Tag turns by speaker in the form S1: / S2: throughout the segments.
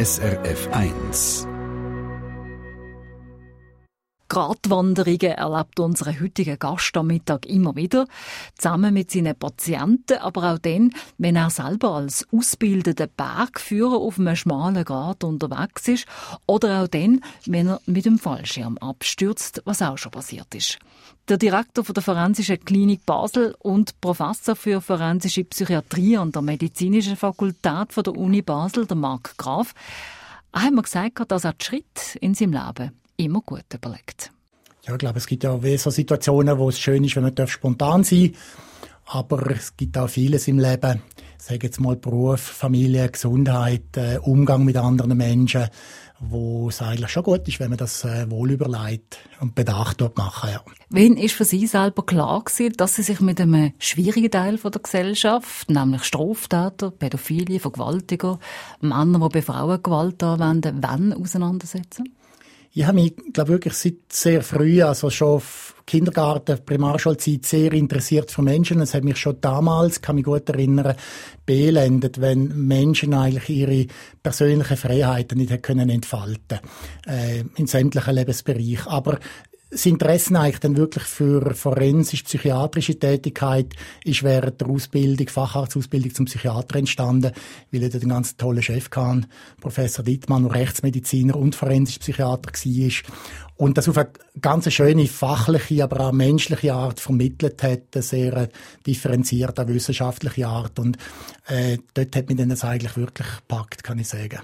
S1: SRF 1.
S2: Gratwanderungen erlebt unser heutiger Gast am Mittag immer wieder, zusammen mit seinen Patienten, aber auch dann, wenn er selber als ausgebildeter Bergführer auf einem schmalen Grat unterwegs ist oder auch dann, wenn er mit dem Fallschirm abstürzt, was auch schon passiert ist. Der Direktor der Forensischen Klinik Basel und Professor für forensische Psychiatrie an der Medizinischen Fakultät der Uni Basel, der Marc Graf, hat mir gesagt, dass er Schritt in seinem Leben immer gut überlegt.
S3: Ja, ich glaube, es gibt ja auch so Situationen, wo es schön ist, wenn man spontan sein darf. Aber es gibt auch vieles im Leben. Sage jetzt mal Beruf, Familie, Gesundheit, äh, Umgang mit anderen Menschen, wo es eigentlich schon gut ist, wenn man das äh, wohl überlegt und bedacht dort machen. Ja.
S2: Wen ist für Sie selber klar gewesen, dass Sie sich mit einem schwierigen Teil von der Gesellschaft, nämlich Straftäter, Pädophilie, Vergewaltiger, Männer, die bei Frauen Gewalt anwenden, wann auseinandersetzen?
S3: Ich habe mich, glaube wirklich seit sehr früh, also schon auf Kindergarten, Primarschulzeit, sehr interessiert für Menschen. Es hat mich schon damals, kann mich gut erinnern, beelendet, wenn Menschen eigentlich ihre persönlichen Freiheiten nicht können entfalten äh, in sämtlichen Lebensbereichen. Aber das Interesse eigentlich dann wirklich für forensisch-psychiatrische Tätigkeit ist während der Ausbildung, Facharztausbildung zum Psychiater entstanden, weil er den ganz tollen Chef kann, Professor Dittmann, der Rechtsmediziner und forensisch Psychiater war. Und das auf eine ganz schöne fachliche, aber auch menschliche Art vermittelt hat, eine sehr differenzierte wissenschaftliche Art. Und äh, dort hat mich dann das eigentlich wirklich gepackt, kann ich sagen.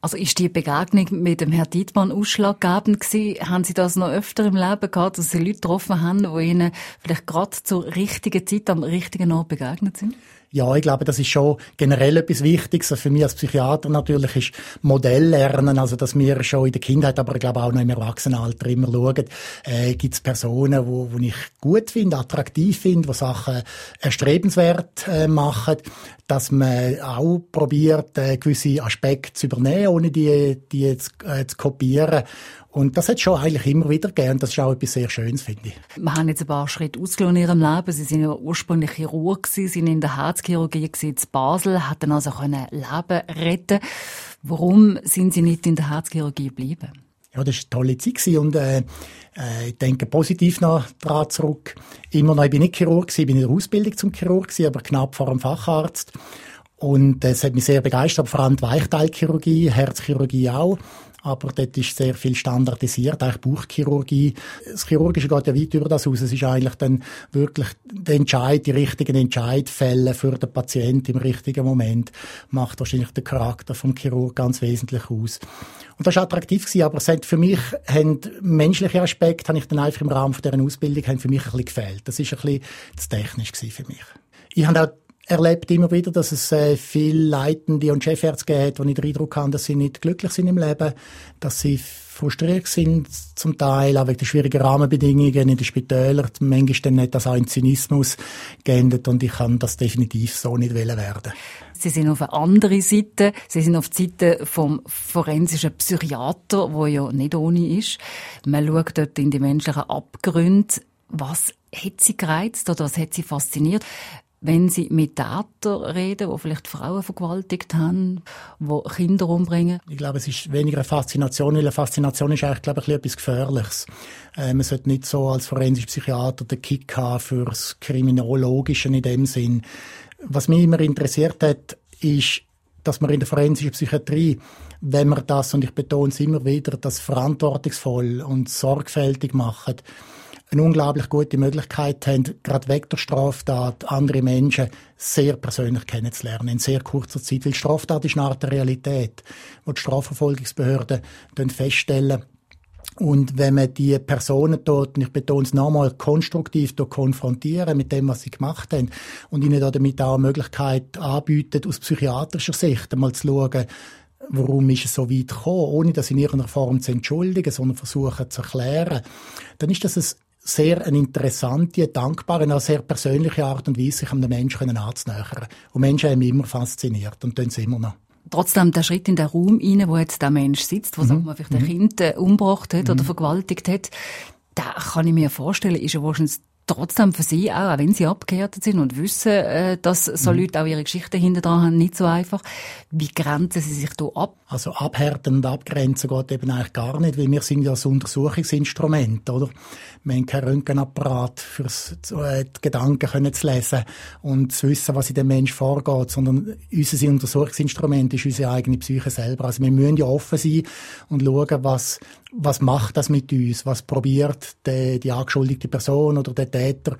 S2: Also ist die Begegnung mit dem Herrn Dietmann ausschlaggebend gewesen? Haben Sie das noch öfter im Leben gehabt, dass Sie Leute getroffen haben, die Ihnen vielleicht gerade zur richtigen Zeit am richtigen Ort begegnet sind?
S3: Ja, ich glaube, das ist schon generell etwas Wichtiges. Also für mich als Psychiater natürlich ist Modelllernen, also dass wir schon in der Kindheit, aber ich glaube auch noch im Erwachsenenalter immer schauen, äh, gibt es Personen, wo, wo ich gut finde, attraktiv finde, die Sachen erstrebenswert äh, machen, dass man auch probiert, äh, gewisse Aspekte zu übernehmen, ohne die, die zu, äh, zu kopieren. Und das hat schon eigentlich immer wieder gegeben. Das ist auch etwas sehr Schönes, finde ich.
S2: Wir haben jetzt ein paar Schritte ausgelohnt in Ihrem Leben. Sie sind ja ursprünglich Chirurg gewesen, sind in der Herzchirurgie in Basel, hatten also können Leben retten. Warum sind Sie nicht in der Herzchirurgie geblieben?
S3: Ja, das war eine tolle Zeit und äh, äh, ich denke positiv noch daran zurück. Immer noch, ich bin nicht Chirurg gewesen, ich bin in der Ausbildung zum Chirurg gewesen, aber knapp vor einem Facharzt. Und es hat mich sehr begeistert, vor allem die Weichteilchirurgie, Herzchirurgie auch aber dort ist sehr viel standardisiert, eigentlich Bauchchirurgie. Das Chirurgische geht ja weit über das aus. Es ist eigentlich dann wirklich der Entscheid, die richtigen Entscheidfälle für den Patienten im richtigen Moment macht wahrscheinlich der Charakter vom Chirurg ganz wesentlich aus. Und das war attraktiv gewesen, aber es hat für mich haben menschliche Aspekte, habe ich dann einfach im Rahmen dieser Ausbildung, haben für mich ein bisschen gefehlt. Das ist ein bisschen zu technisch gewesen für mich. Ich habe auch erlebt immer wieder, dass es äh, viele Leitende und Chefärzte gibt, wo ich den Eindruck habe, dass sie nicht glücklich sind im Leben, dass sie frustriert sind zum Teil, auch wegen der schwierigen Rahmenbedingungen in den Spitälern. Manchmal dann nicht das auch in Zynismus geendet und ich kann das definitiv so nicht werden.
S2: Sie sind auf eine andere Seite. Sie sind auf die Seite vom forensischen Psychiater, wo ja nicht ohne ist. Man schaut dort in die menschlichen Abgründe. Was hat sie gereizt oder was hat sie fasziniert? Wenn Sie mit Tätern reden, die vielleicht Frauen vergewaltigt haben, die Kinder umbringen?
S3: Ich glaube, es ist weniger eine Faszination, weil eine Faszination ist eigentlich, glaube ich, etwas Gefährliches. Äh, man sollte nicht so als forensischer Psychiater den Kick haben fürs Kriminologische in dem Sinn. Was mich immer interessiert hat, ist, dass man in der forensischen Psychiatrie, wenn man das, und ich betone es immer wieder, das verantwortungsvoll und sorgfältig macht, eine unglaublich gute Möglichkeit haben, gerade weg der Straftat andere Menschen sehr persönlich kennenzulernen, in sehr kurzer Zeit. Weil Straftat ist eine Art der Realität, wo die Strafverfolgungsbehörden feststellen, und wenn man die Personen dort, und ich betone es nochmal, konstruktiv konfrontieren mit dem, was sie gemacht haben und ihnen damit auch eine Möglichkeit anbieten, aus psychiatrischer Sicht einmal zu schauen, warum ist es so weit gekommen, ohne das in irgendeiner Form zu entschuldigen, sondern versuchen zu erklären, dann ist das ein sehr eine interessante, dankbare, eine sehr persönliche Art und Weise, sich an den Menschen anzunähern. Und Menschen haben mich immer fasziniert und tun es immer noch.
S2: Trotzdem der Schritt in den Raum rein, wo jetzt der Mensch sitzt, wo mhm. sagen wir, vielleicht ein mhm. Kind äh, umgebracht hat mhm. oder vergewaltigt hat, da kann ich mir vorstellen, ist ja wahrscheinlich trotzdem für Sie auch, auch wenn Sie abgehärtet sind und wissen, äh, dass so mhm. Leute auch ihre Geschichten hinter dran haben, nicht so einfach. Wie grenzen Sie sich da ab?
S3: Also abhärten und abgrenzen geht eben eigentlich gar nicht, weil wir sind ja ein Untersuchungsinstrument, oder? Wir haben keinen Röntgenapparat fürs äh, die Gedanken können zu lesen und zu wissen, was in dem Mensch vorgeht, sondern unser Untersuchungsinstrument ist unsere eigene Psyche selber. Also wir müssen ja offen sein und schauen, was was macht das mit uns? Was probiert die, die angeschuldigte Person oder der Täter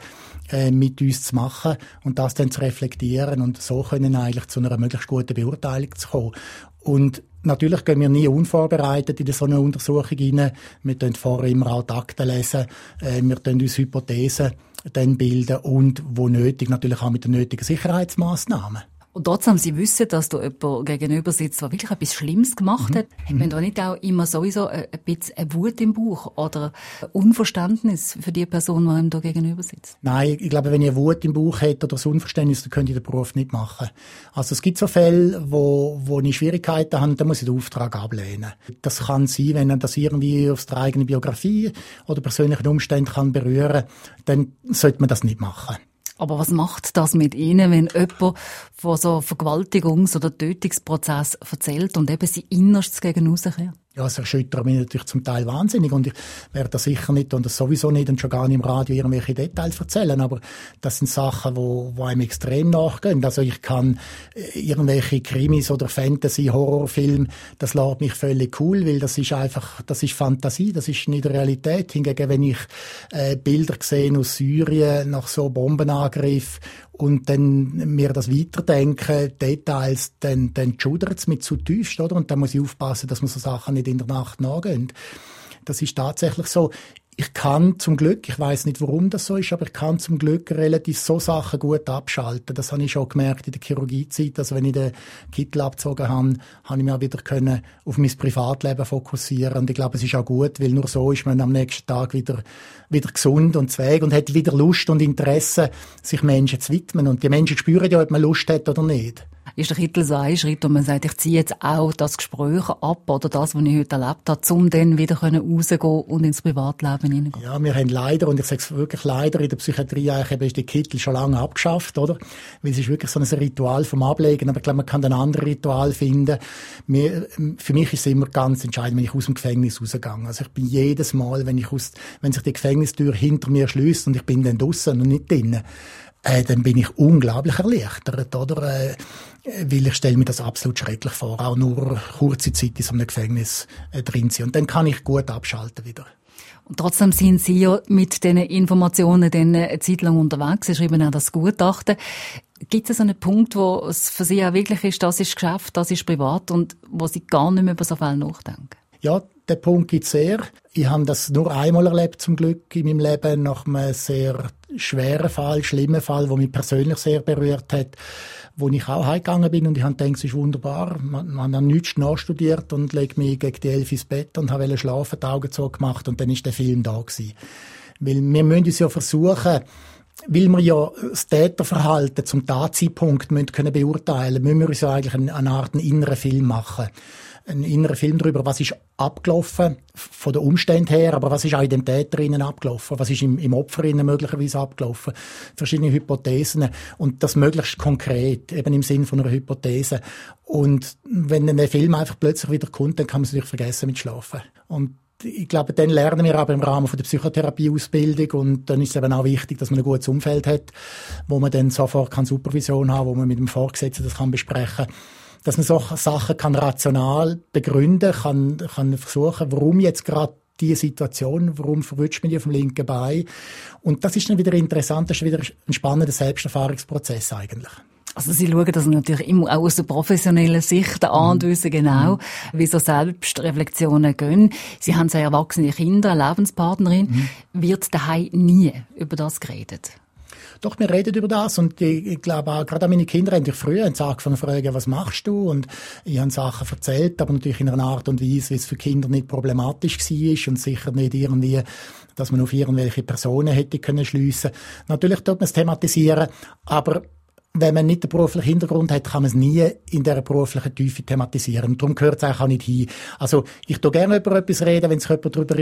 S3: äh, mit uns zu machen und das dann zu reflektieren und so können eigentlich zu einer möglichst guten Beurteilung zu kommen. Und natürlich gehen wir nie unvorbereitet in so eine Untersuchung rein. Wir tun vorher immer auch die Akten lesen, äh, wir tun uns Hypothesen dann bilden und wo nötig natürlich auch mit den nötigen Sicherheitsmaßnahmen.
S2: Und trotzdem, Sie wissen, dass da jemand gegenüber sitzt, der wirklich etwas Schlimmes gemacht mhm. hat. Hat man da nicht auch immer sowieso ein, bisschen eine Wut im Bauch oder Unverständnis für die Person, die einem da gegenüber sitzt?
S3: Nein, ich glaube, wenn ihr Wut im Bauch hätte oder das Unverständnis, dann könnt ihr den Beruf nicht machen. Also es gibt so Fälle, wo, wo ich Schwierigkeiten habe, dann muss ich den Auftrag ablehnen. Das kann sein, wenn das irgendwie aus der eigenen Biografie oder persönlichen Umständen kann berühren, dann sollte man das nicht machen.
S2: Aber was macht das mit Ihnen, wenn jemand von so Vergewaltigungs- oder Tötungsprozess erzählt und eben sein Innerstes gegen rauskehrt?
S3: Ja, es erschüttert mich natürlich zum Teil wahnsinnig und ich werde da sicher nicht und das sowieso nicht und schon gar nicht im Radio irgendwelche Details erzählen, aber das sind Sachen, wo, wo einem extrem nachgehen. Also ich kann äh, irgendwelche Krimis oder Fantasy, Horrorfilme, das lässt mich völlig cool, weil das ist einfach, das ist Fantasie, das ist nicht Realität. Hingegen, wenn ich äh, Bilder sehe aus Syrien nach so Bombenangriff und dann mir das weiterdenken, Details, dann, dann schudert es mit zu tief, oder? Und dann muss ich aufpassen, dass man so Sachen nicht in der Nacht nachgehen. Das ist tatsächlich so ich kann zum Glück, ich weiß nicht, warum das so ist, aber ich kann zum Glück relativ so Sachen gut abschalten. Das habe ich schon gemerkt in der Chirurgiezeit. Also wenn ich den Kittel abgezogen habe, habe ich mich auch wieder können auf mein Privatleben fokussieren. Und ich glaube, es ist auch gut, weil nur so ist man am nächsten Tag wieder, wieder gesund und zweig und hat wieder Lust und Interesse, sich Menschen zu widmen. Und die Menschen spüren ja, ob man Lust hat oder nicht
S2: ist der Kittel so ein Schritt, wo man sagt, ich ziehe jetzt auch das Gespräch ab oder das, was ich heute erlebt habe, um dann wieder rauszugehen und ins Privatleben hineingehen?
S3: Ja, wir haben leider, und ich sage es wirklich leider, in der Psychiatrie eigentlich ist der Kittel schon lange abgeschafft, oder? Weil es ist wirklich so ein Ritual vom Ablegen, aber ich glaube, man kann ein anderes Ritual finden. Mir, für mich ist es immer ganz entscheidend, wenn ich aus dem Gefängnis rausgehe. Also ich bin jedes Mal, wenn ich aus, wenn sich die Gefängnistür hinter mir schließt und ich bin dann draußen und nicht drinnen, äh, dann bin ich unglaublich erleichtert, oder? Äh, weil ich stelle mir das absolut schrecklich vor, auch nur kurze Zeit in so einem Gefängnis äh, drin sein. Und dann kann ich gut abschalten wieder.
S2: Und trotzdem sind Sie ja mit diesen Informationen dann eine Zeit lang unterwegs. Sie schreiben auch das Gutachten. Gibt es einen Punkt, wo es für Sie auch wirklich ist, das ist Geschäft, das ist privat und wo Sie gar nicht mehr über so viel nachdenken?
S3: Ja, der Punkt gibt es sehr. Ich habe das nur einmal erlebt, zum Glück, in meinem Leben, nach einem sehr schweren Fall, schlimmen Fall, der mich persönlich sehr berührt hat, wo ich auch heimgegangen bin und ich habe gedacht, es ist wunderbar. Man, man hat nichts nachstudiert und legt mich gegen die Elf ins Bett und habe schlafen, die Augen zugemacht und dann ist der Film da gewesen. Weil wir müssen uns ja versuchen, weil wir ja das Täterverhalten zum Tatzeitpunkt müssen können beurteilen müssen wir uns ja eigentlich eine, eine Art inneren Film machen einen inneren Film darüber, was ist abgelaufen von den Umständen her, aber was ist auch in dem Täterinnen abgelaufen, was ist im, im Opferinnen möglicherweise abgelaufen, verschiedene Hypothesen und das möglichst konkret, eben im Sinn von einer Hypothese. Und wenn ein Film einfach plötzlich wieder kommt, dann kann man es natürlich vergessen mit Schlafen. Und ich glaube, dann lernen wir aber im Rahmen von der Psychotherapieausbildung und dann ist es eben auch wichtig, dass man ein gutes Umfeld hat, wo man dann sofort kann Supervision haben, wo man mit dem Vorgesetzten das kann besprechen kann dass man solche Sachen kann rational begründen kann, kann versuchen, warum jetzt gerade diese Situation, warum verwünscht man die auf dem linken Bein. Und das ist dann wieder interessant, das ist wieder ein spannender Selbsterfahrungsprozess eigentlich.
S2: Also Sie schauen das natürlich immer auch aus der professionellen Sicht an und mhm. wissen genau, mhm. wie so Selbstreflexionen gehen. Sie haben sehr erwachsene Kinder, eine Lebenspartnerin. Mhm. Wird daheim nie über das geredet?
S3: Doch, wir reden über das und ich, glaube auch, gerade meine Kinder haben dich früher angefangen zu fragen, was machst du? Und ich habe Sachen erzählt, aber natürlich in einer Art und Weise, wie es für Kinder nicht problematisch war und sicher nicht irgendwie, dass man auf irgendwelche Personen hätte können schliessen. Natürlich tut man es thematisieren, aber wenn man nicht den beruflichen Hintergrund hat, kann man es nie in der beruflichen Tiefe thematisieren. Und darum gehört es auch nicht hin. Also, ich tue gerne über etwas reden, wenn sich jemand darüber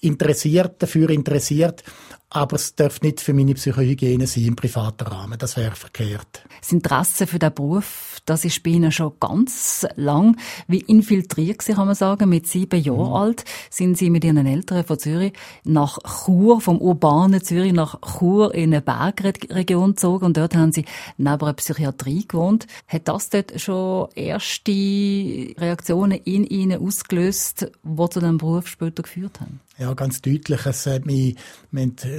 S3: interessiert, dafür interessiert, aber es darf nicht für meine Psychohygiene sein im privaten Rahmen. Das wäre verkehrt.
S2: Das Interesse für den Beruf, das ist bei Ihnen schon ganz lang wie infiltriert kann man sagen. Mit sieben Jahren mhm. alt sind Sie mit Ihren Eltern von Zürich nach Chur, vom urbanen Zürich nach Chur in eine Bergregion gezogen und dort haben Sie neben einer Psychiatrie gewohnt. Hat das dort schon erste Reaktionen in Ihnen ausgelöst, die zu dem Beruf später geführt haben?
S3: Ja, ganz deutlich. Es hat mich,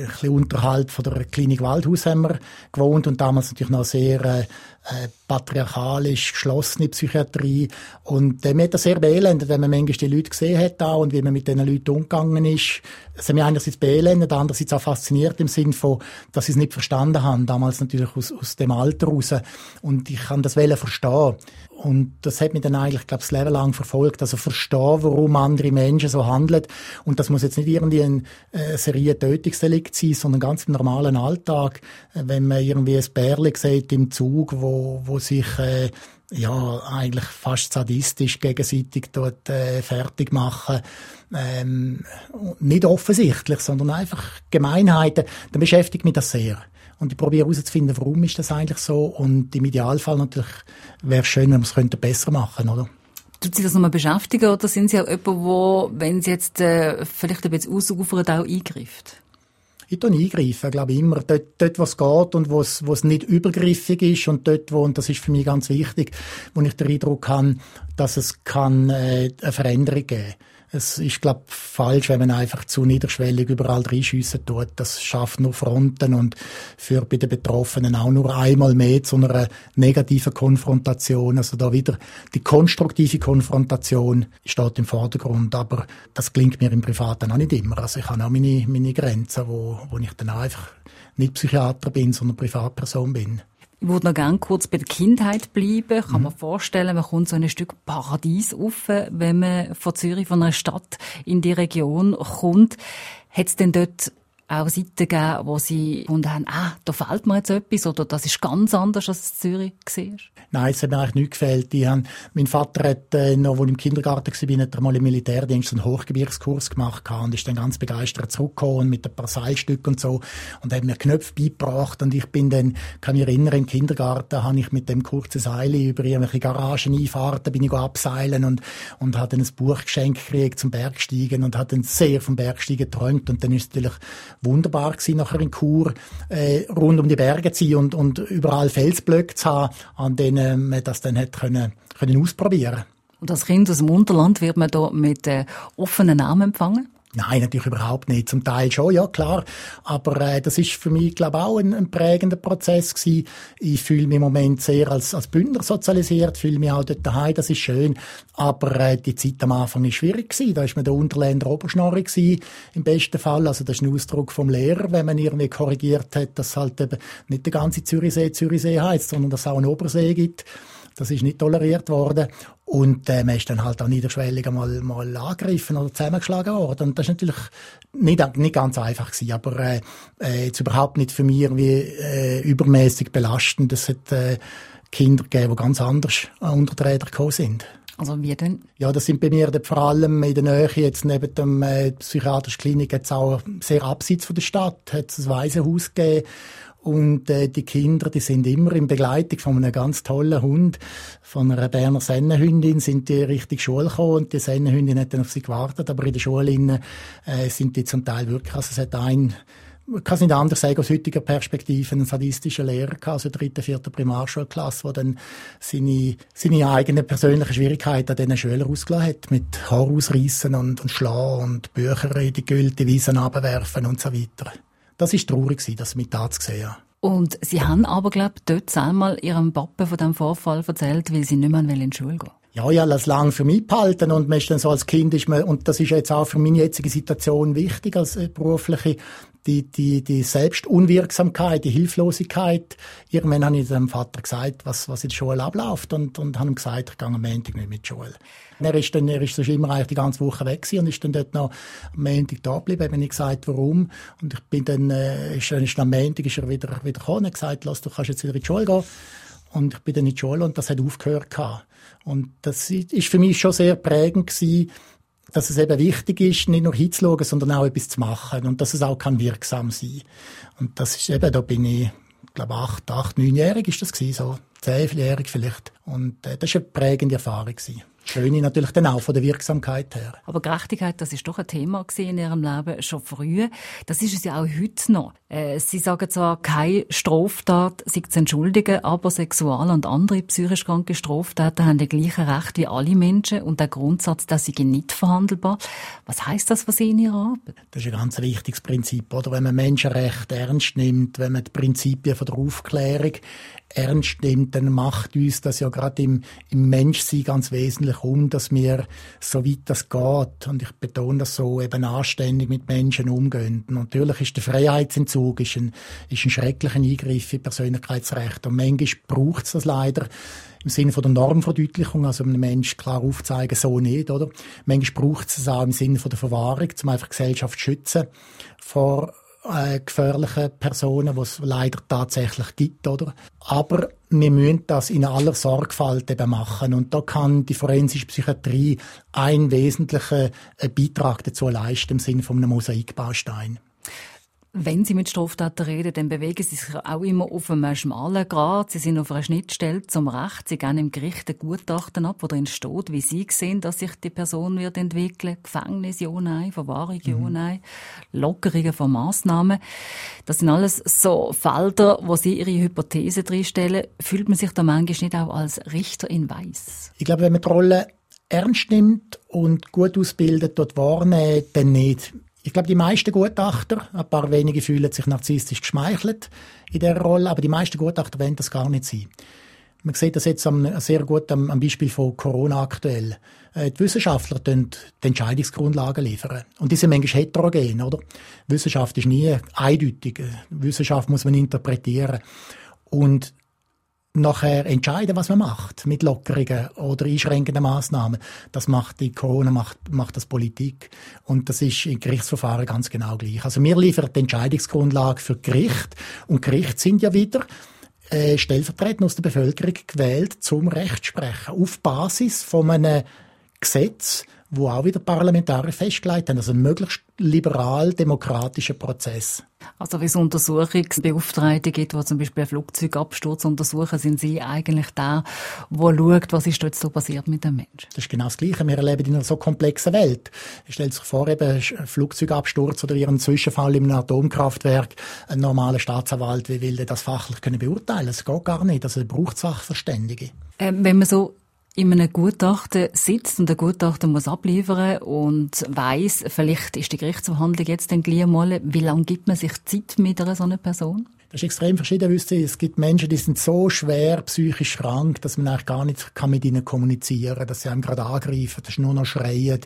S3: bisschen unterhalb von der Klinik Waldhaus haben wir gewohnt und damals natürlich noch sehr äh, äh, patriarchalisch geschlossene Psychiatrie. Und äh, mir hat das sehr beelendet, wenn man manchmal die Leute gesehen hat da und wie man mit diesen Leuten umgegangen ist. Es hat mich einerseits beelendet, andererseits auch fasziniert im Sinne von, dass sie es nicht verstanden haben, damals natürlich aus, aus dem Alter raus. Und ich kann das verstehen. Und das hat mich dann eigentlich, glaube ich, das Leben lang verfolgt. Also verstehen, warum andere Menschen so handeln. Und das muss jetzt nicht irgendwie ein äh, Serie Tötungsdelikt sein, sondern ganz im normalen Alltag. Äh, wenn man irgendwie ein Bärli sieht im Zug, wo, wo sich, äh, ja, eigentlich fast sadistisch gegenseitig dort äh, fertig machen. Ähm, nicht offensichtlich, sondern einfach Gemeinheiten. Dann beschäftigt mich das sehr. Und ich probiere herauszufinden, warum ist das eigentlich so. Und im Idealfall natürlich wäre es schön, wenn wir es besser machen oder?
S2: Tut Sie das nochmal beschäftigen oder sind Sie auch jemand, wo, wenn Sie jetzt äh, vielleicht ein bisschen auch eingreift?
S3: Ich tue eingreifen, glaube ich, immer. Dort, dort wo es geht und wo es, wo es nicht übergriffig ist und dort, wo, und das ist für mich ganz wichtig, wo ich den Eindruck habe, dass es kann, äh, eine Veränderung geben kann es ist, glaube falsch, wenn man einfach zu niederschwellig überall reinschiessen tut. Das schafft nur Fronten und führt bei den Betroffenen auch nur einmal mehr zu einer negativen Konfrontation. Also da wieder die konstruktive Konfrontation steht im Vordergrund, aber das klingt mir im Privaten auch nicht immer. Also ich habe auch meine, meine Grenzen, wo, wo ich dann einfach nicht Psychiater bin, sondern Privatperson bin.
S2: Ich würde noch gerne kurz bei der Kindheit bleiben. Kann mhm. man vorstellen, man kommt so ein Stück Paradies auf, wenn man von Zürich, von einer Stadt in die Region kommt. Hat es denn dort auch Seiten gegeben, wo sie gefunden haben, ah, da fehlt mir jetzt etwas oder das ist ganz anders, als es Zürich war?
S3: Nein, es hat mir eigentlich nicht gefällt. Ich hab, mein Vater hat, äh, noch, als ich im Kindergarten war, hat er mal im Militärdienst einen Hochgebirgskurs gemacht und ist dann ganz begeistert zurückgekommen mit ein paar Seilstücken und so und hat mir Knöpfe beigebracht und ich bin dann, kann mich erinnern, im Kindergarten habe ich mit dem kurzen Seil über irgendwelche Garagen einfahrten, bin ich abseilen und, und habe dann ein Buch geschenkt gekriegt zum Bergsteigen und habe dann sehr vom Bergsteigen geträumt und dann ist natürlich wunderbar gewesen, nachher in Chur äh, rund um die Berge zu sein und, und überall Felsblöcke zu haben, an denen man das dann hat können, können ausprobieren
S2: Und als Kind aus dem Unterland wird man da mit äh, offenen Namen empfangen?
S3: Nein, natürlich überhaupt nicht. Zum Teil schon, ja klar. Aber äh, das ist für mich, glaube ich, auch ein, ein prägender Prozess gewesen. Ich fühle mich im Moment sehr als, als Bündner sozialisiert, fühle mich auch dort daheim, das ist schön. Aber äh, die Zeit am Anfang ist schwierig gewesen. Da ist man der Unterländer Oberschnorri gewesen, im besten Fall. Also das ist ein Ausdruck vom Lehrer, wenn man irgendwie korrigiert hat, dass halt eben nicht der ganze Zürichsee Zürichsee heißt, sondern dass es auch einen Obersee gibt. Das ist nicht toleriert worden. Und äh, man ist dann halt auch niederschwellig mal, mal angegriffen oder zusammengeschlagen worden. Und das ist natürlich nicht, nicht ganz einfach gewesen, aber äh, äh, jetzt überhaupt nicht für mich wie äh, übermäßig belastend. Es hat äh, Kinder gegeben, die ganz anders unter die Räder gekommen sind.
S2: Also wie denn?
S3: Ja, das sind bei mir vor allem in der Nähe, jetzt neben dem äh, psychiatrischen Klinik, jetzt auch sehr abseits von der Stadt, hat es ein Waisenhaus gegeben und äh, die Kinder, die sind immer in Begleitung von einem ganz tollen Hund, von einer Berner Sennenhündin, sind die richtig Schule gekommen und die Sennenhündin hat dann auf sie gewartet, aber in der Schule äh, sind die zum Teil wirklich, also es hat ein man kann es nicht anders sagen, aus heutiger Perspektive, einen sadistischen Lehrer gehabt, also dritte, vierte Primarschulklasse, der dann seine, seine eigenen persönlichen Schwierigkeiten an diesen Schülern ausgelassen hat, mit Haar ausreißen und, und schlagen und Bücher in die gülte Wiesen abwerfen und so weiter das ist traurig das mit da zu sehen.
S2: Und Sie haben aber, glaube ich, dort einmal Ihrem Papa von diesem Vorfall erzählt, weil Sie nicht mehr in die Schule gehen
S3: ja, ja, lass lang für mich behalten und man ist dann so als Kind ist man, und das ist jetzt auch für meine jetzige Situation wichtig als äh, berufliche, die, die, die Selbstunwirksamkeit, die Hilflosigkeit. Irgendwann habe ich dem Vater gesagt, was, was in der Schule abläuft und, und habe ihm gesagt, ich gehe am Montag nicht mit der Schule. Er ist dann, er ist sonst immer eigentlich die ganze Woche weg gewesen und ist dann dort noch am Montag da geblieben. Ich habe nicht gesagt, warum. Und ich bin dann, äh, ist, dann ist am Montag ist er wieder, wieder gekommen und gesagt, lass, du kannst jetzt wieder in die Schule gehen. Und ich bin dann in die Schule und das hat aufgehört gehabt. Und das ist für mich schon sehr prägend gewesen, dass es eben wichtig ist, nicht nur hinzuschauen, sondern auch etwas zu machen und dass es auch kann wirksam sein. Und das ist eben, da bin ich, glaube acht, acht, neunjährig ist das gewesen, so zehnjährig vielleicht. Und äh, das war eine prägende Erfahrung gewesen. Schöne natürlich dann auch von der Wirksamkeit her.
S2: Aber Gerechtigkeit, das ist doch ein Thema in Ihrem Leben schon früh. Das ist es ja auch heute noch. Äh, Sie sagen zwar, keine Straftat sei zu entschuldigen, aber Sexual- und andere psychisch kranke Straftaten haben die gleichen Recht wie alle Menschen und der Grundsatz, dass sie nicht verhandelbar. Was heißt das für Sie in Ihrer Arbeit?
S3: Das ist ein ganz wichtiges Prinzip, oder? Wenn man Menschenrechte ernst nimmt, wenn man die Prinzipien von der Aufklärung ernst nimmt, dann macht uns das ja gerade im, im Menschsein ganz wesentlich um, dass wir, so weit das geht, und ich betone das so, eben anständig mit Menschen umgehen. Natürlich ist der Freiheitsentzug ist ein, ist ein schrecklicher Eingriff in Persönlichkeitsrechte. Und manchmal braucht es das leider im Sinne von der Normverdeutlichung, also einem Menschen klar aufzeigen, so nicht, oder? Manchmal braucht es auch im Sinne von der Verwahrung, um einfach Gesellschaft zu schützen vor äh, gefährlichen Personen, die es leider tatsächlich gibt, oder? Aber wir müssen das in aller Sorgfalt eben machen. Und da kann die forensische Psychiatrie einen wesentlichen äh, Beitrag dazu leisten, im Sinne von einem Mosaikbaustein.
S2: Wenn Sie mit Straftaten reden, dann bewegen Sie sich auch immer auf einem schmalen Grad. Sie sind auf einer Schnittstelle zum Recht. Sie gehen im Gericht ein Gutachten ab, wo drin steht, wie Sie sehen, dass sich die Person wird entwickeln. Gefängnis, ja, nein. Verwahrung, ja, mhm. nein. Lockerungen von Massnahmen. Das sind alles so Felder, wo Sie Ihre Hypothese drinstellen. Fühlt man sich da manchmal nicht auch als Richter in Weiß?
S3: Ich glaube, wenn man die Rolle ernst nimmt und gut ausbildet, dort wahrnehmen, dann nicht. Ich glaube, die meisten Gutachter, ein paar wenige fühlen sich narzisstisch geschmeichelt in der Rolle, aber die meisten Gutachter wollen das gar nicht sein. Man sieht das jetzt sehr gut am, Beispiel von Corona aktuell. Äh, die Wissenschaftler liefern die Entscheidungsgrundlagen liefern. Und die sind manchmal heterogen, oder? Wissenschaft ist nie eindeutig. Wissenschaft muss man interpretieren. Und nachher entscheiden, was man macht mit Lockerungen oder einschränkenden Maßnahmen. Das macht die Corona, macht, macht das Politik. Und das ist im Gerichtsverfahren ganz genau gleich. Also wir liefern die Entscheidungsgrundlage für Gericht. Und Gericht sind ja wieder äh, stellvertretend aus der Bevölkerung gewählt zum Rechtsprechen auf Basis von einem Gesetz, wo auch wieder Parlamentarier festgelegt haben, also ein möglichst liberal-demokratischer Prozess.
S2: Also wie es Untersuchungsbeauftragte gibt, die zum Beispiel einen Flugzeugabsturz untersuchen, sind Sie eigentlich der, der schaut, was ist dort so passiert mit dem Menschen?
S3: Das ist genau das Gleiche. Wir leben in einer so komplexen Welt. Ich stelle sich vor, eben ein Flugzeugabsturz oder ihren Zwischenfall in einem Atomkraftwerk. Ein normaler Staatsanwalt, wie will der das fachlich können beurteilen? Das geht gar nicht. Also braucht Sachverständige.
S2: Ähm, wenn man so in einem Gutachten sitzt und der Gutachter muss abliefern und weiß, vielleicht ist die Gerichtsverhandlung jetzt dann gleich mal, wie lange gibt man sich Zeit mit einer so einer Person?
S3: Das ist extrem verschieden. Es gibt Menschen, die sind so schwer psychisch krank, dass man eigentlich gar nicht kann mit ihnen kommunizieren kann, dass sie einem gerade angreifen, dass sie nur noch schreien,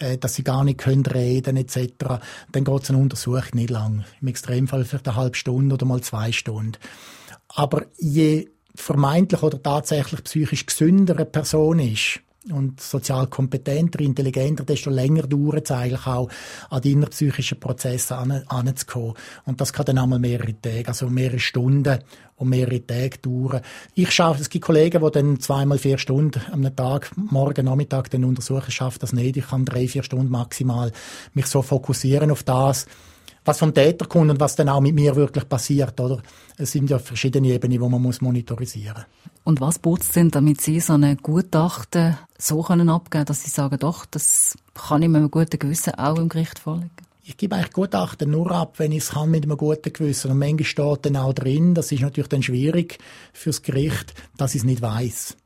S3: äh, dass sie gar nicht können reden etc. Dann geht es eine Untersuchung nicht lang. Im Extremfall vielleicht eine halbe Stunde oder mal zwei Stunden. Aber je vermeintlich oder tatsächlich psychisch gesündere Person ist und sozial kompetenter, intelligenter, desto länger dauert es eigentlich auch, an die innerpsychischen Prozesse anzukommen. Und das kann dann einmal mehrere Tage, also mehrere Stunden und mehrere Tage dauern. Ich schaffe, es gibt Kollegen, die dann zweimal vier Stunden am Tag, morgen Nachmittag, dann untersuchen, schafft das nicht. Ich kann drei, vier Stunden maximal mich so fokussieren auf das, was vom Täter kommt und was dann auch mit mir wirklich passiert, oder? Es sind ja verschiedene Ebenen, die man muss monitorisieren
S2: Und was putzt denn, damit Sie so eine Gutachten so können abgeben, dass Sie sagen, doch, das kann ich mit einem guten Gewissen auch im Gericht vorlegen?
S3: Ich gebe eigentlich Gutachten nur ab, wenn ich es kann mit einem guten Gewissen. Und manchmal steht dann auch drin, das ist natürlich dann schwierig fürs Gericht, dass ich es nicht weiß.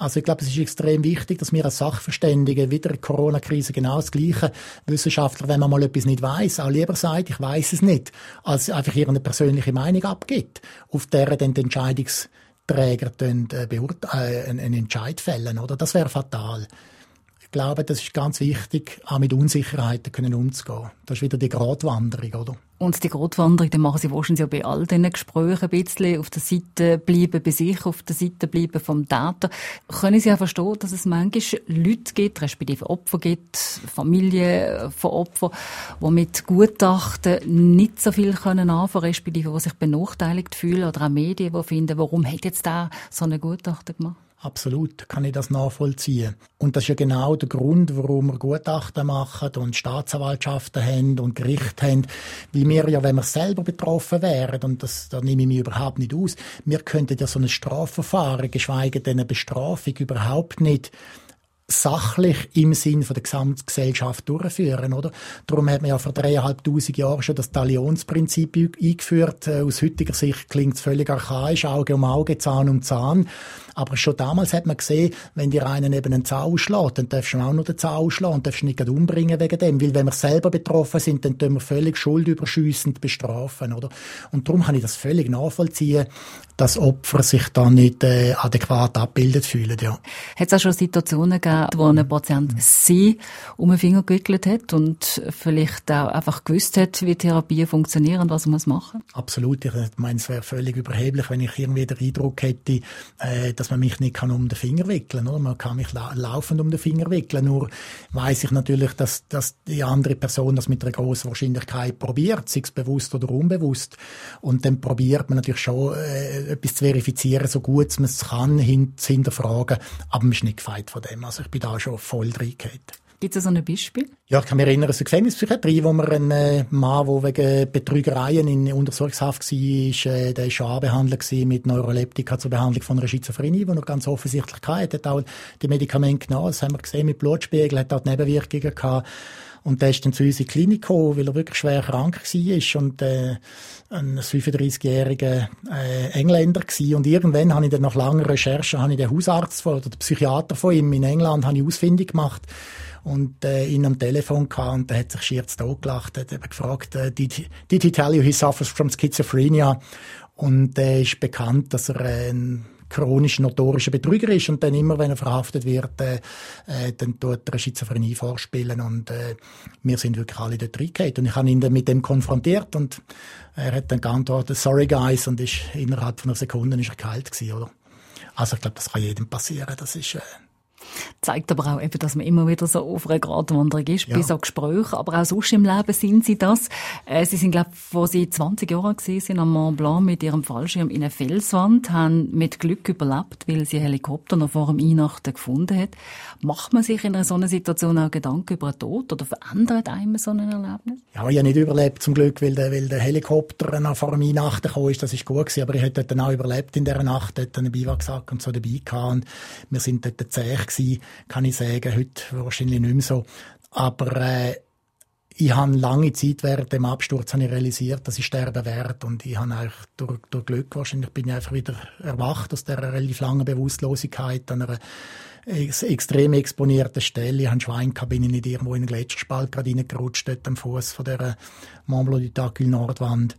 S3: Also ich glaube, es ist extrem wichtig, dass wir als Sachverständige wieder Corona-Krise genau das Gleiche Wissenschaftler, wenn man mal etwas nicht weiß, auch lieber sagt, ich weiß es nicht, als einfach ihre persönliche Meinung abgibt, auf der dann die Entscheidungsträger dann, äh, äh, einen Entscheid fällen, oder? Das wäre fatal. Ich glaube, das ist ganz wichtig, auch mit Unsicherheiten können umzugehen. Das ist wieder die Gratwanderung, oder?
S2: Und die Grotwanderung, dann machen Sie wahrscheinlich ja bei all diesen Gesprächen ein bisschen auf der Seite bleiben bei sich, auf der Seite bleiben vom Täter. Können Sie auch verstehen, dass es manchmal Leute gibt, respektive Opfer gibt, Familien von Opfern, die mit Gutachten nicht so viel können anfangen, respektive die sich benachteiligt fühlen oder auch Medien, die finden, warum hat jetzt da so eine Gutachten gemacht?
S3: Absolut, kann ich das nachvollziehen. Und das ist ja genau der Grund, warum wir Gutachten machen und Staatsanwaltschaften haben und Gerichte haben. Weil wir ja, wenn wir selber betroffen wären, und das, da nehme ich mich überhaupt nicht aus, wir könnten ja so ein Strafverfahren, geschweige denn eine Bestrafung überhaupt nicht sachlich im Sinn von der Gesamtgesellschaft durchführen, oder? Darum hat man ja vor dreieinhalbtausend Jahren schon das Talionsprinzip eingeführt. Äh, aus heutiger Sicht klingt es völlig archaisch, Auge um Auge, Zahn um Zahn. Aber schon damals hat man gesehen, wenn dir einen eben einen Zahn ausschlägt, dann darfst du auch noch den Zahn ausschlagen und darfst nicht umbringen wegen dem. Weil wenn wir selber betroffen sind, dann tun wir völlig schuldüberschüssend bestrafen, oder? Und darum kann ich das völlig nachvollziehen, dass Opfer sich da nicht äh, adäquat abbildet fühlen, ja.
S2: Hat es auch schon Situationen gegeben, wo ein Patient sie um den Finger gewickelt hat und vielleicht auch einfach gewusst hat, wie Therapie funktioniert und was man machen muss?
S3: Absolut. Ich meine, es wäre völlig überheblich, wenn ich irgendwie den Eindruck hätte, äh, dass man mich nicht kann um den Finger wickeln kann. Man kann mich la laufend um den Finger wickeln. Nur weiß ich natürlich, dass, dass die andere Person das mit einer großen Wahrscheinlichkeit probiert, sei es bewusst oder unbewusst. Und dann probiert man natürlich schon, äh, etwas zu verifizieren, so gut man es kann, hin, hinterfragen. Aber man ist nicht gefeit von dem. Also ich bin da schon voll reingehauen.
S2: Gibt es so ein Beispiel?
S3: Ja, ich kann mich erinnern, es ist eine Gefängnispsychiatrie, wo man einen äh, Mann, der wegen Betrügereien in Untersuchungshaft war, äh, der war anbehandelt mit Neuroleptika zur Behandlung von einer Schizophrenie, die er ganz offensichtlich hatte. Er hat auch die Medikamente genommen, das haben wir gesehen mit Blutspiegel, hat auch Nebenwirkungen gehabt. Und der ist dann zu uns in die Klinik gekommen, weil er wirklich schwer krank war und äh, ein 35-jähriger äh, Engländer war. Und irgendwann habe ich dann nach langer Recherche habe ich den Hausarzt von, oder den Psychiater von ihm in England habe ich ausfindig gemacht und äh, ihn am Telefon gehabt und der hat sich schier zu gelacht, hat eben gefragt, äh, did, did he tell you he suffers from schizophrenia? Und äh, ist bekannt, dass er äh, chronisch notorischer Betrüger ist und dann immer, wenn er verhaftet wird, äh, äh, dann tut er eine Schizophrenie vorspielen und äh, wir sind wirklich alle dort reingehauen. Und ich habe ihn dann mit dem konfrontiert und er hat dann geantwortet, sorry guys, und ist innerhalb von einer Sekunde ist er kalt gewesen, oder? Also ich glaube, das kann jedem passieren. Das ist äh,
S2: zeigt aber auch eben, dass man immer wieder so auf einer Gratwanderung ist, ja. bei so Gesprächen, aber auch sonst im Leben sind sie das. Äh, sie sind, glaube ich, wo sie 20 Jahre gewesen sind am Mont Blanc mit ihrem Fallschirm in einer Felswand, haben mit Glück überlebt, weil sie Helikopter noch vor dem Einachten gefunden hat. Macht man sich in einer so einer Situation auch Gedanken über den Tod oder verändert einem so ein Erlebnis?
S3: Ja, ich habe nicht überlebt zum Glück, weil der, weil der Helikopter noch vor dem Einachten gekommen ist, das ist gut gewesen, aber ich hätte dann auch überlebt in dieser Nacht, hätte einen Biwaksack und so dabei gehabt und wir sind dort zäh gewesen kann ich sagen. Heute wahrscheinlich nicht mehr so. Aber äh, ich habe lange Zeit während dem Absturz habe ich realisiert, dass ich sterben werde und ich habe eigentlich durch, durch Glück wahrscheinlich bin ich einfach wieder erwacht aus der relativ langen Bewusstlosigkeit an einer ex extrem exponierten Stelle. Ich habe Schweinkabine nicht irgendwo in den Gletscherspalt gerade reingerutscht, dort am Fuß von der Mont Blanc du Tacul Nordwand.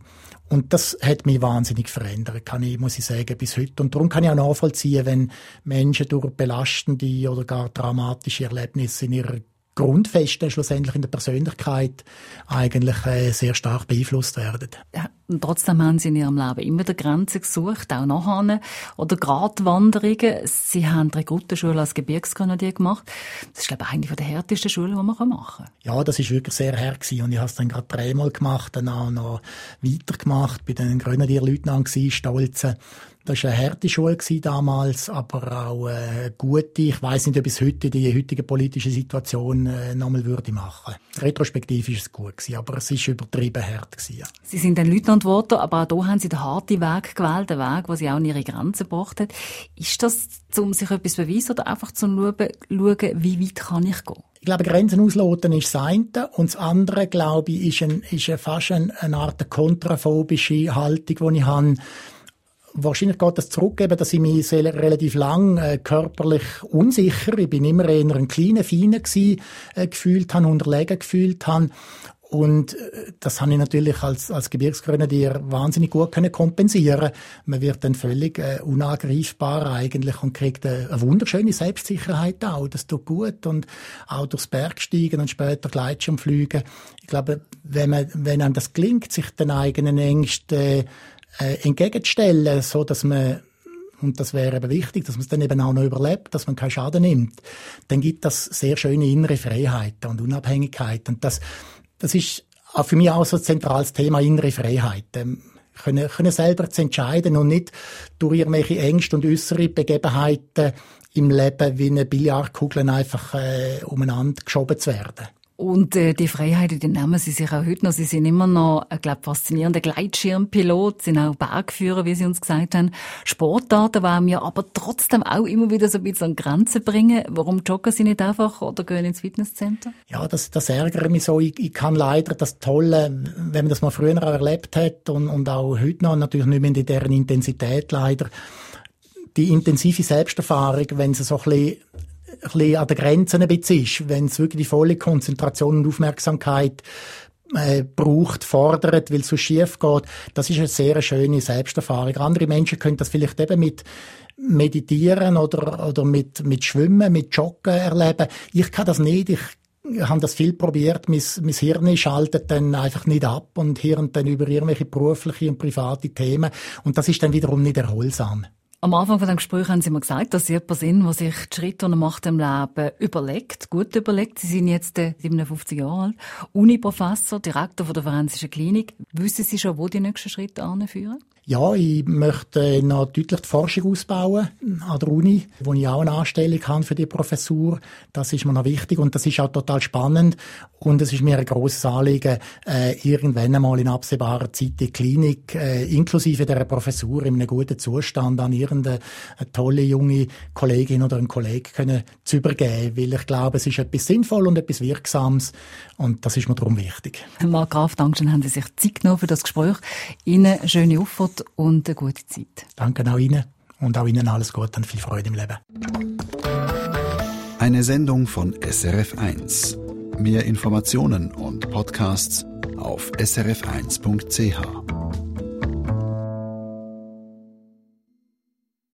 S3: Und das hat mich wahnsinnig verändert, kann ich, muss ich sagen, bis heute. Und darum kann ich auch nachvollziehen, wenn Menschen durch belastende oder gar dramatische Erlebnisse in ihrer Grundfesten schlussendlich in der Persönlichkeit eigentlich äh, sehr stark beeinflusst werden.
S2: Ja, und trotzdem haben Sie in Ihrem Leben immer die Grenzen gesucht, auch nachher. Oder Gratwanderungen. Sie haben die Rekrutenschule als Gebirgsgrenadier gemacht. Das ist, glaube ich, eine der härtesten Schulen, die man machen kann.
S3: Ja, das ist wirklich sehr hart gewesen. Und ich habe es dann gerade dreimal gemacht, dann auch noch weitergemacht, bei den Grenadierleutnant gewesen, Stolzen. Das war eine harte Schule damals, aber auch äh, gute. Ich weiß nicht, ob es heute die heutige politische Situation äh, nochmal würde machen. Retrospektiv ist es gut gewesen, aber es ist übertrieben hart gewesen.
S2: Sie sind ein Leutnant geworden, aber auch hier haben Sie den harten Weg gewählt, den Weg, wo Sie auch an Ihre Grenzen gebracht hat. Ist das, um sich etwas zu beweisen oder einfach zu schauen, wie weit kann ich gehen?
S3: Ich glaube, Grenzen ausloten ist das eine. Und das andere, glaube ich, ist, ein, ist fast eine, eine Art kontraphobische Haltung, die ich habe Wahrscheinlich geht das zurück, eben, dass ich mich sehr, relativ lang äh, körperlich unsicher, ich bin immer eher ein kleiner, feiner gewesen, äh, gefühlt habe, unterlegen gefühlt habe. Und äh, das habe ich natürlich als, als Gebirgsgrenadier wahnsinnig gut können kompensieren. Man wird dann völlig äh, unangreifbar eigentlich und kriegt eine, eine wunderschöne Selbstsicherheit auch. Das tut gut und auch durchs Bergsteigen und später Gleitschirmfliegen. Ich glaube, wenn man, wenn einem das gelingt, sich den eigenen Ängsten äh, äh, entgegenzustellen, so dass man und das wäre eben wichtig, dass man es dann eben auch noch überlebt, dass man keinen Schaden nimmt, dann gibt das sehr schöne innere Freiheit und Unabhängigkeit. Und das, das ist auch für mich auch so ein zentrales Thema, innere Freiheit. Ähm, können, können selber zu entscheiden und nicht durch irgendwelche Ängste und äußere Begebenheiten im Leben wie eine Billardkugel einfach äh, umeinander geschoben zu werden.
S2: Und äh, die Freiheit, die nehmen Sie sich auch heute noch. Sie sind immer noch, ich glaube, faszinierende Gleitschirmpilot, sind auch Bergführer, wie Sie uns gesagt haben. Sportarten, die mir aber trotzdem auch immer wieder so ein bisschen an Grenzen bringen. Warum joggen Sie nicht einfach oder gehen ins Fitnesscenter?
S3: Ja, das, das ärgert mich so. Ich, ich kann leider das Tolle, wenn man das mal früher auch erlebt hat und, und auch heute noch, natürlich nicht mehr in deren Intensität leider, die intensive Selbsterfahrung, wenn sie so ein bisschen bisschen an den Grenzen ein bisschen ist, wenn es wirklich die volle Konzentration und Aufmerksamkeit äh, braucht, fordert, weil es so schief geht, das ist eine sehr schöne Selbsterfahrung. Andere Menschen können das vielleicht eben mit Meditieren oder, oder mit, mit Schwimmen, mit Joggen erleben. Ich kann das nicht. Ich habe das viel probiert. Mein, mein Hirn schaltet dann einfach nicht ab und hirnt dann über irgendwelche berufliche und private Themen. Und das ist dann wiederum nicht erholsam.
S2: Am Anfang von dem Gespräch haben Sie mir gesagt, dass Sie jemand sind, der sich die Schritte, die er macht im Leben, überlegt, gut überlegt. Sie sind jetzt 57 Jahre alt, Uniprofessor, Direktor der Forensischen Klinik. Wissen Sie schon, wo die nächsten Schritte anführen?
S3: Ja, ich möchte noch deutlich die Forschung ausbauen an der Uni, wo ich auch eine Anstellung habe für die Professur. Das ist mir noch wichtig und das ist auch total spannend. Und es ist mir ein grosses Anliegen, äh, irgendwann einmal in absehbarer Zeit die Klinik, äh, inklusive der Professur, in einem guten Zustand an irgendeine tolle junge Kollegin oder einen Kollegen können zu übergeben. Weil ich glaube, es ist etwas Sinnvolles und etwas Wirksames und das ist mir darum wichtig.
S2: Marc Graf, danke haben Sie sich Zeit genommen für das Gespräch. Ihnen schöne Auffahrt und eine gute Zeit.
S3: Danke auch Ihnen und auch Ihnen alles Gute und viel Freude im Leben.
S1: Eine Sendung von SRF1. Mehr Informationen und Podcasts auf srf1.ch.